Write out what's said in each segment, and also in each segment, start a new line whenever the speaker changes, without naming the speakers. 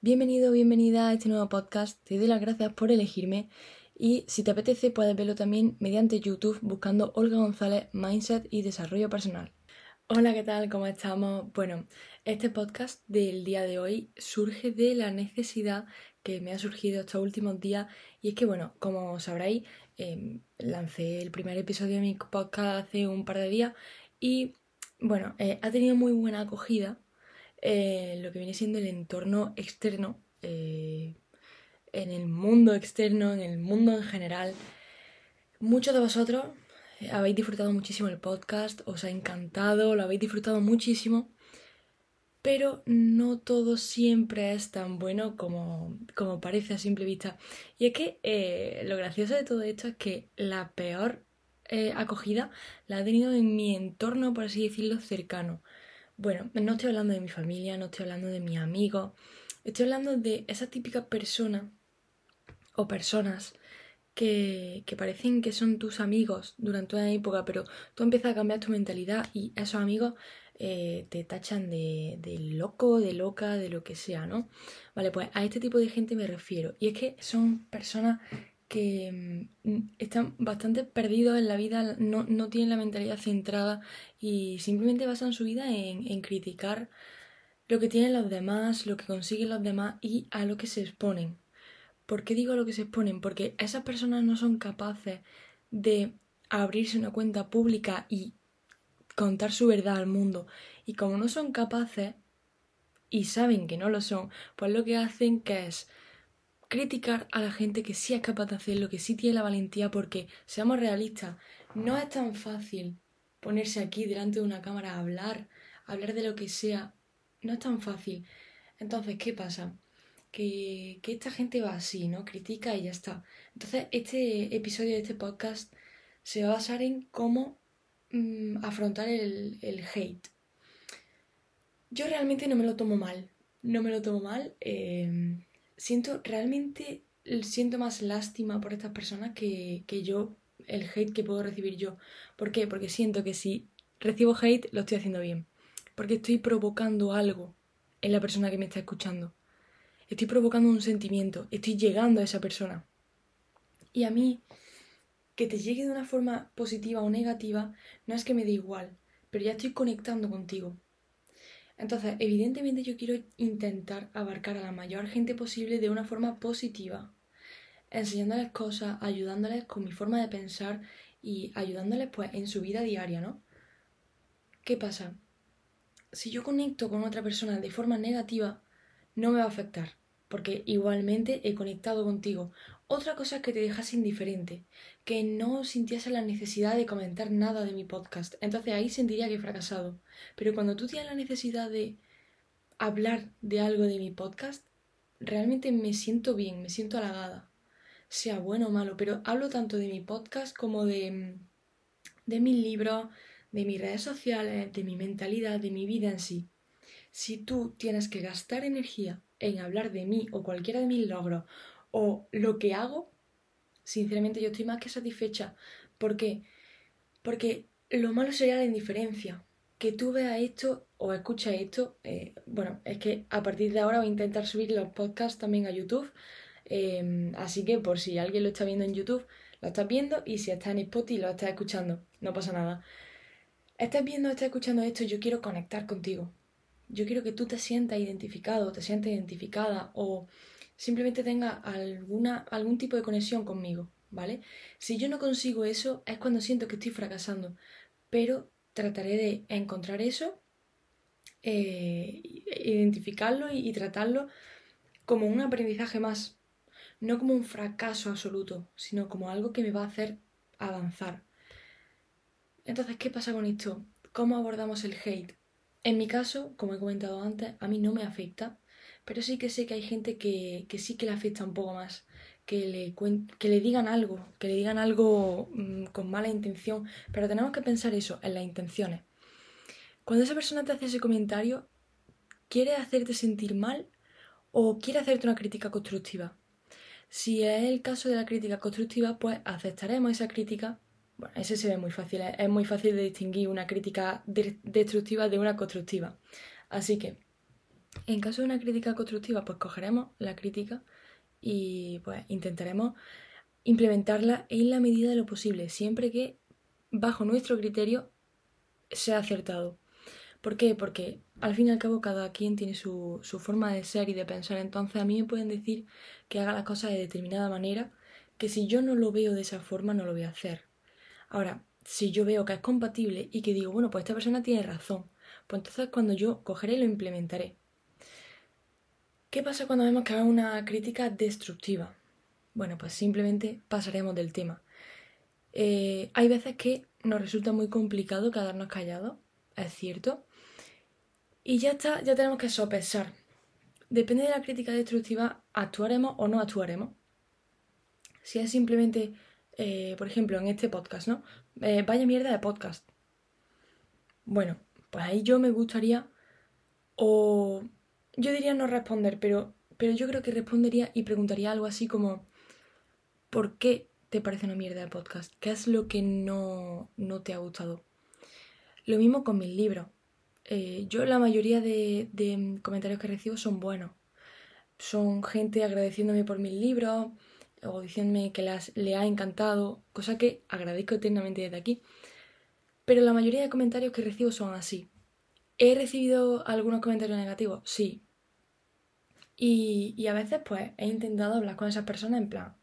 Bienvenido, bienvenida a este nuevo podcast. Te doy las gracias por elegirme y si te apetece puedes verlo también mediante YouTube buscando Olga González Mindset y Desarrollo Personal. Hola, ¿qué tal? ¿Cómo estamos? Bueno, este podcast del día de hoy surge de la necesidad que me ha surgido estos últimos días y es que, bueno, como sabréis, em, lancé el primer episodio de mi podcast hace un par de días y, bueno, eh, ha tenido muy buena acogida eh, lo que viene siendo el entorno externo, eh, en el mundo externo, en el mundo en general. Muchos de vosotros eh, habéis disfrutado muchísimo el podcast, os ha encantado, lo habéis disfrutado muchísimo, pero no todo siempre es tan bueno como, como parece a simple vista. Y es que lo gracioso de todo esto es que la peor acogida la he tenido en mi entorno, por así decirlo, cercano. Bueno, no estoy hablando de mi familia, no estoy hablando de mis amigos, estoy hablando de esa típica persona o personas que, parecen que son tus amigos durante una época, pero tú empiezas a cambiar tu mentalidad y esos amigos eh, te tachan de, de, loco, de loca, de lo que sea, ¿no? Vale, pues a este tipo de gente me refiero. Y es que son personas que mm, están bastante perdidos en la vida, no, no, tienen la mentalidad centrada y simplemente basan su vida en, en, criticar lo que tienen los demás, lo que consiguen los demás y a lo que se exponen. ¿Por qué digo a lo que se exponen? Porque esas personas no son capaces de abrirse una cuenta pública y contar su verdad al mundo. Y como no son capaces y saben que no lo son, pues lo que hacen que es criticar a la gente que sí es capaz de hacerlo, que sí tiene la valentía, porque seamos realistas, no es tan fácil ponerse aquí delante de una cámara a hablar, hablar de lo que sea, no es tan fácil. Entonces, ¿qué pasa? Que, que esta gente va así, ¿no? Critica y ya está. Entonces, este episodio de este podcast se va a basar en cómo mm, afrontar el, el hate. Yo realmente no me lo tomo mal, no me lo tomo mal. Eh, siento, realmente siento más lástima por estas personas que, que yo, el hate que puedo recibir yo. ¿Por qué? Porque siento que si recibo hate lo estoy haciendo bien. Porque estoy provocando algo en la persona que me está escuchando. Estoy provocando un sentimiento, estoy llegando a esa persona. Y a mí, que te llegue de una forma positiva o negativa, no es que me dé igual, pero ya estoy conectando contigo. Entonces, evidentemente yo quiero intentar abarcar a la mayor gente posible de una forma positiva, enseñándoles cosas, ayudándoles con mi forma de pensar y ayudándoles pues en su vida diaria, ¿no? ¿Qué pasa? Si yo conecto con otra persona de forma negativa, no me va a afectar, porque igualmente he conectado contigo. Otra cosa que te dejas indiferente, que no sintiese la necesidad de comentar nada de mi podcast. Entonces ahí sentiría que he fracasado. Pero cuando tú tienes la necesidad de hablar de algo de mi podcast, realmente me siento bien, me siento halagada. Sea bueno o malo, pero hablo tanto de mi podcast como de, de mis libros, de mis redes sociales, de mi mentalidad, de mi vida en sí. Si tú tienes que gastar energía en hablar de mí o cualquiera de mis logros o lo que hago, sinceramente yo estoy más que satisfecha. ¿Por qué? Porque lo malo sería la indiferencia. Que tú veas esto o escuchas esto, eh, bueno, es que a partir de ahora voy a intentar subir los podcasts también a YouTube. Em, así que por si alguien lo está viendo en YouTube, lo estás viendo y si está en Spotify lo estás escuchando, no pasa nada. Estás viendo, estás escuchando esto, yo quiero conectar contigo. Yo quiero que tú te sientas identificado, te sientas identificada o simplemente tenga alguna, algún tipo de conexión conmigo, ¿vale? Si yo no consigo eso, es cuando siento que estoy fracasando, pero trataré de encontrar eso, eh, identificarlo y, y tratarlo como un aprendizaje más, no como un fracaso absoluto, sino como algo que me va a hacer avanzar. Entonces, ¿qué pasa con esto? ¿Cómo abordamos el hate? En mi caso, como he comentado antes, a mí no me afecta pero sí que sé que hay gente que, sí que le afecta un poco más, que le, que le digan algo, que le digan algo mm, con mala intención, pero tenemos que pensar eso, en las intenciones. Cuando esa persona te hace ese comentario, ¿quiere hacerte sentir mal o quiere hacerte una crítica constructiva? Si es el caso de la crítica constructiva, pues aceptaremos esa crítica. Bueno, ese se ve muy fácil, es muy fácil de distinguir una crítica destructiva de una constructiva. Así que En caso de una crítica constructiva, pues cogeremos la crítica y pues intentaremos implementarla en la medida de lo posible, siempre que bajo nuestro criterio sea acertado. ¿Por qué? Porque al fin y al cabo cada quien tiene su, su, forma de ser y de pensar. Entonces a mí me pueden decir que haga las cosas de determinada manera, que si yo no lo veo de esa forma no lo voy a hacer. Ahora, si yo veo que es compatible y que digo, bueno, pues esta persona tiene razón, pues entonces cuando yo cogeré y lo implementaré. ¿Qué pasa cuando vemos que haga una crítica destructiva? Bueno, pues simplemente pasaremos del tema. Eh, hay veces que nos resulta muy complicado quedarnos callados, es cierto, y ya está, ya tenemos que sopesar. Depende de la crítica destructiva, actuaremos o no actuaremos. Si es simplemente, eh, por ejemplo, en este podcast, ¿no? Eh, vaya mierda de podcast. Bueno, pues ahí yo me gustaría, o yo diría no responder, pero, pero yo creo que respondería y preguntaría algo así como, ¿por qué te parece una mierda de podcast? ¿Qué es lo que no, no te ha gustado? Lo mismo con mis libros. Eh, yo la mayoría de, comentarios que recibo son buenos. Son gente agradeciéndome por mis libros o diciéndome que las, le ha encantado, cosa que agradezco eternamente desde aquí. Pero la mayoría de comentarios que recibo son así. ¿He recibido algunos comentarios negativos? Sí. Y, y a veces pues he intentado hablar con esas personas en plan,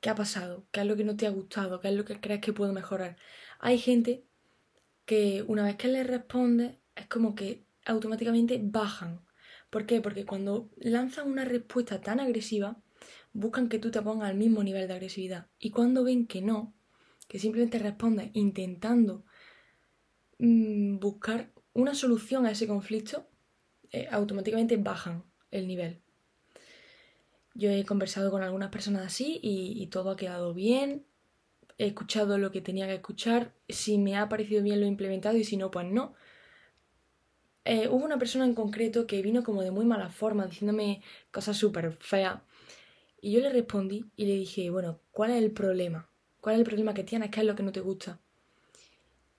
¿qué ha pasado? ¿Qué es lo que no te ha gustado? ¿Qué es lo que crees que puedo mejorar? Hay gente que una vez que les responde es como que automáticamente bajan. ¿Por qué? Porque cuando lanzan una respuesta tan agresiva, buscan que tú te pongas al mismo nivel de agresividad. Y cuando ven que no, que simplemente respondes intentando mm, buscar una solución a ese conflicto, eh, automáticamente bajan el nivel. Yo he conversado con algunas personas así y todo ha quedado bien, he escuchado lo que tenía que escuchar, si me ha parecido bien lo he implementado y si no, pues no. Eh, hubo una persona en concreto que vino como de muy mala forma, diciéndome cosas súper feas. Y yo le respondí y le dije, bueno, ¿cuál es el problema? ¿Cuál es el problema que tienes? ¿Qué es lo que no te gusta?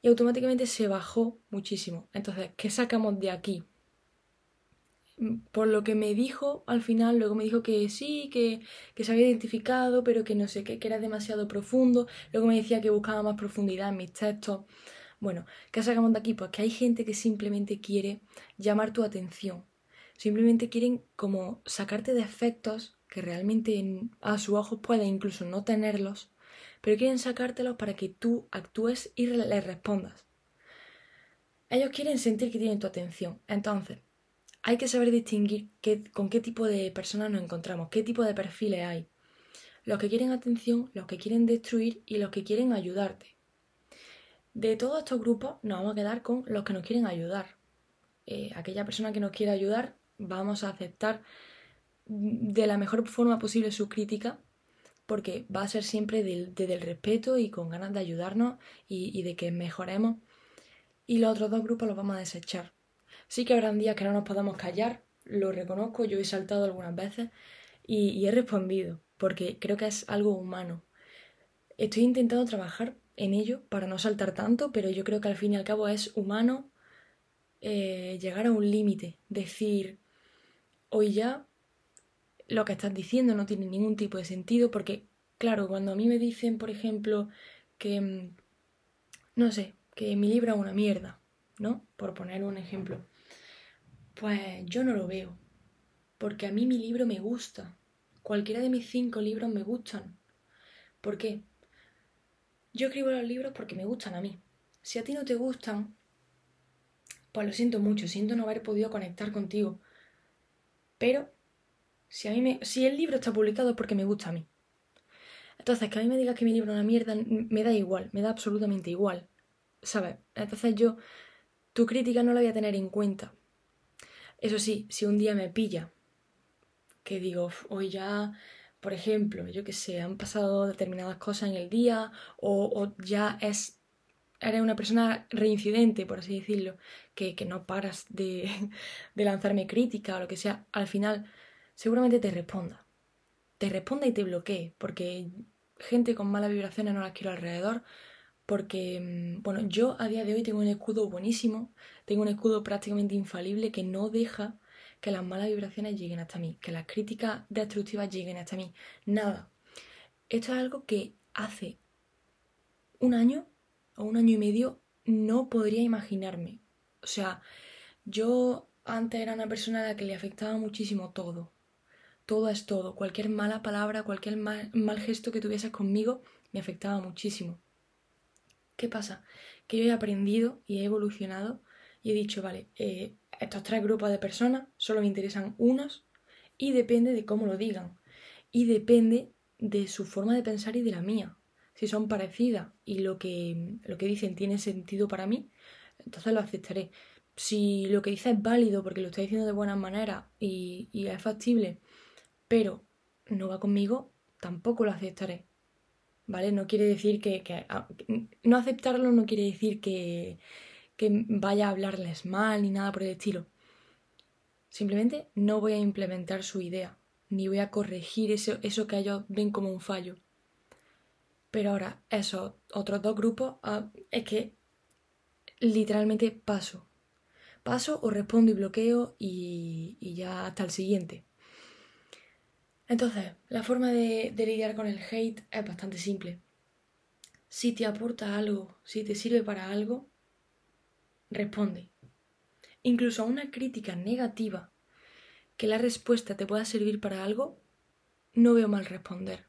Y automáticamente se bajó muchísimo. Entonces, ¿qué sacamos de aquí? por lo que me dijo al final, luego me dijo que sí, que, que, se había identificado, pero que no sé qué, que era demasiado profundo. Luego me decía que buscaba más profundidad en mis textos. Bueno, ¿qué sacamos de aquí? Pues que hay gente que simplemente quiere llamar tu atención. Simplemente quieren como sacarte de efectos que realmente a su ojo pueden incluso no tenerlos, pero quieren sacártelos para que tú actúes y les respondas. Ellos quieren sentir que tienen tu atención. Entonces, hay que saber distinguir con qué tipo de personas nos encontramos, qué tipo de perfiles hay. Los que quieren atención, los que quieren destruir y los que quieren ayudarte. De todos estos grupos nos vamos a quedar con los que nos quieren ayudar. Eh, aquella persona que nos quiere ayudar, vamos a aceptar de la mejor forma posible su crítica, porque va a ser siempre desde el respeto y con ganas de ayudarnos y, y de que mejoremos. Y los otros dos grupos los vamos a desechar. Sí que habrán días que no nos podamos callar, lo reconozco, yo he saltado algunas veces y, he respondido, porque creo que es algo humano. Estoy intentando trabajar en ello para no saltar tanto, pero yo creo que al fin y al cabo es humano eh, llegar a un límite, decir, hoy ya lo que estás diciendo no tiene ningún tipo de sentido, porque claro, cuando a mí me dicen, por ejemplo, que, mm, no sé, que mi libro es una mierda, ¿no? Por poner un ejemplo. Pues yo no lo veo, porque a mí mi libro me gusta. Cualquiera de mis cinco libros me gustan. ¿Por qué? Yo escribo los libros porque me gustan a mí. Si a ti no te gustan, pues lo siento mucho, siento no haber podido conectar contigo. Pero si a mí me, si el libro está publicado es porque me gusta a mí. Entonces, que a mí me digas que mi libro es una mierda, me da igual, me da absolutamente igual. ¿Sabes? Entonces yo, tu crítica no la voy a tener en cuenta. Eso sí, si un día me pilla, que digo, hoy ya, por ejemplo, yo que sé, han pasado determinadas cosas en el día o, ya es, eres una persona reincidente, por así decirlo, que, no paras de, de lanzarme crítica o lo que sea, al final seguramente te responda. Te responda y te bloquee, porque gente con malas vibraciones no las quiero alrededor, porque, mm, bueno, yo a día de hoy tengo un escudo buenísimo, tengo un escudo prácticamente infalible que no deja que las malas vibraciones lleguen hasta mí, que las críticas destructivas lleguen hasta mí. Nada. Esto es algo que hace un año o un año y medio no podría imaginarme. O sea, yo antes era una persona a la que le afectaba muchísimo todo. Todo es todo. Cualquier mala palabra, cualquier mal, gesto que tuvieses conmigo me afectaba muchísimo. ¿Qué pasa? Que yo he aprendido y he evolucionado y he dicho, vale, eh, estos tres grupos de personas solo me interesan unos y depende de cómo lo digan. Y depende de su forma de pensar y de la mía. Si son parecidas y lo que, lo que dicen tiene sentido para mí, entonces lo aceptaré. Si lo que dice es válido porque lo está diciendo de buena manera y, es factible, pero no va conmigo, tampoco lo aceptaré. ¿Vale? No quiere decir que, no aceptarlo no quiere decir que, vaya a hablarles mal ni nada por el estilo. Simplemente no voy a implementar su idea, ni voy a corregir eso, que ellos ven como un fallo. Pero ahora, esos otros dos grupos, ah, es que literalmente paso. Paso o respondo y bloqueo y, ya hasta el siguiente. Entonces, la forma de, de lidiar con el hate es bastante simple. Si te aporta algo, si te sirve para algo, responde. Incluso a una crítica negativa que la respuesta te pueda servir para algo, no veo mal responder.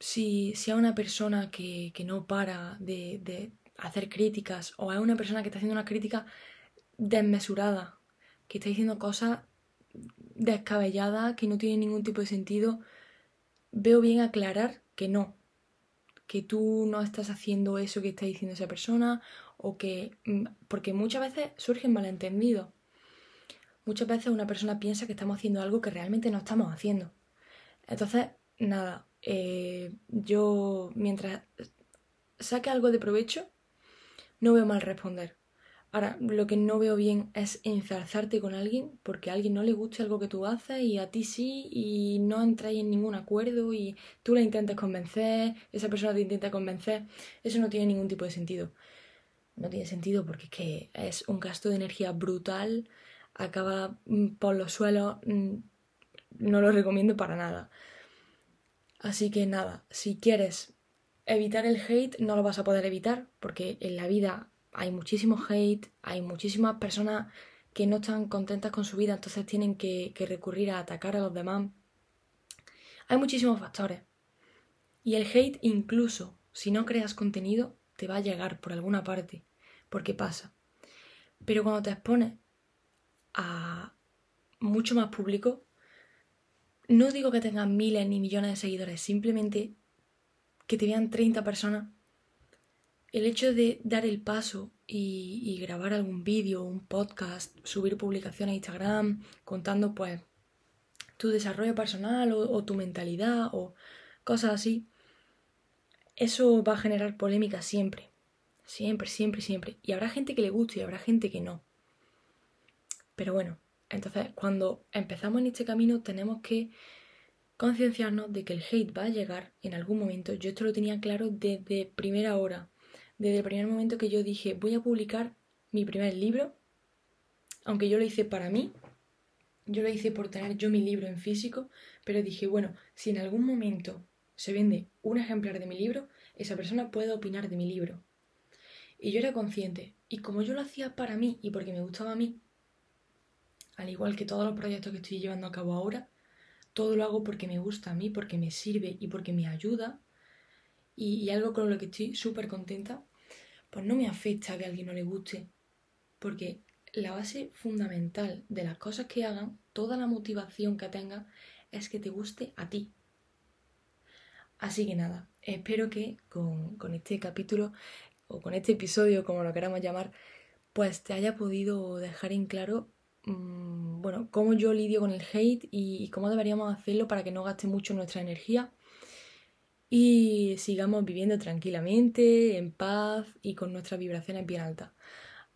Si, si a una persona que, no para de, de, hacer críticas o a una persona que está haciendo una crítica desmesurada, que está diciendo cosas descabelladas, que no tienen ningún tipo de sentido, veo bien aclarar que no, que tú no estás haciendo eso que está diciendo esa persona o que... Mm, porque muchas veces surgen malentendidos. Muchas veces una persona piensa que estamos haciendo algo que realmente no estamos haciendo. Entonces, nada, eh, yo mientras saque algo de provecho, no veo mal responder. Ahora, lo que no veo bien es enzarzarte con alguien porque a alguien no le guste algo que tú haces y a ti sí y no entráis en ningún acuerdo y tú la intentes convencer, esa persona te intenta convencer. Eso no tiene ningún tipo de sentido. No tiene sentido porque es que es un gasto de energía brutal, acaba mm, por los suelos, mm, no lo recomiendo para nada. Así que nada, si quieres evitar el hate, no lo vas a poder evitar porque en la vida hay muchísimo hate, hay muchísimas personas que no están contentas con su vida, entonces tienen que, recurrir a atacar a los demás. Hay muchísimos factores. Y el hate incluso, si no creas contenido, te va a llegar por alguna parte, porque pasa. Pero cuando te expones a mucho más público, no digo que tengas miles ni millones de seguidores, simplemente que te vean 30 personas el hecho de dar el paso y, grabar algún vídeo, un podcast, subir publicaciones a Instagram contando pues tu desarrollo personal o, tu mentalidad o cosas así, eso va a generar polémica siempre. Siempre, siempre, siempre. Y habrá gente que le guste y habrá gente que no. Pero bueno, entonces cuando empezamos en este camino tenemos que concienciarnos de que el hate va a llegar en algún momento. Yo esto lo tenía claro desde primera hora desde el primer momento que yo dije voy a publicar mi primer libro, aunque yo lo hice para mí, yo lo hice por tener yo mi libro en físico, pero dije, bueno, si en algún momento se vende un ejemplar de mi libro, esa persona puede opinar de mi libro. Y yo era consciente, y como yo lo hacía para mí y porque me gustaba a mí, al igual que todos los proyectos que estoy llevando a cabo ahora, todo lo hago porque me gusta a mí, porque me sirve y porque me ayuda, y, y algo con lo que estoy súper contenta, pues no me afecta que a alguien no le guste, porque la base fundamental de las cosas que hagan, toda la motivación que tengan, es que te guste a ti. Así que nada, espero que con, este capítulo o con este episodio, como lo queramos llamar, pues te haya podido dejar en claro, mm, bueno, cómo yo lidio con el hate y cómo deberíamos hacerlo para que no gaste mucho nuestra energía y sigamos viviendo tranquilamente, en paz y con nuestras vibraciones bien altas.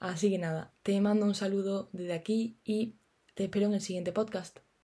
Así que nada, te mando un saludo desde aquí y te espero en el siguiente podcast.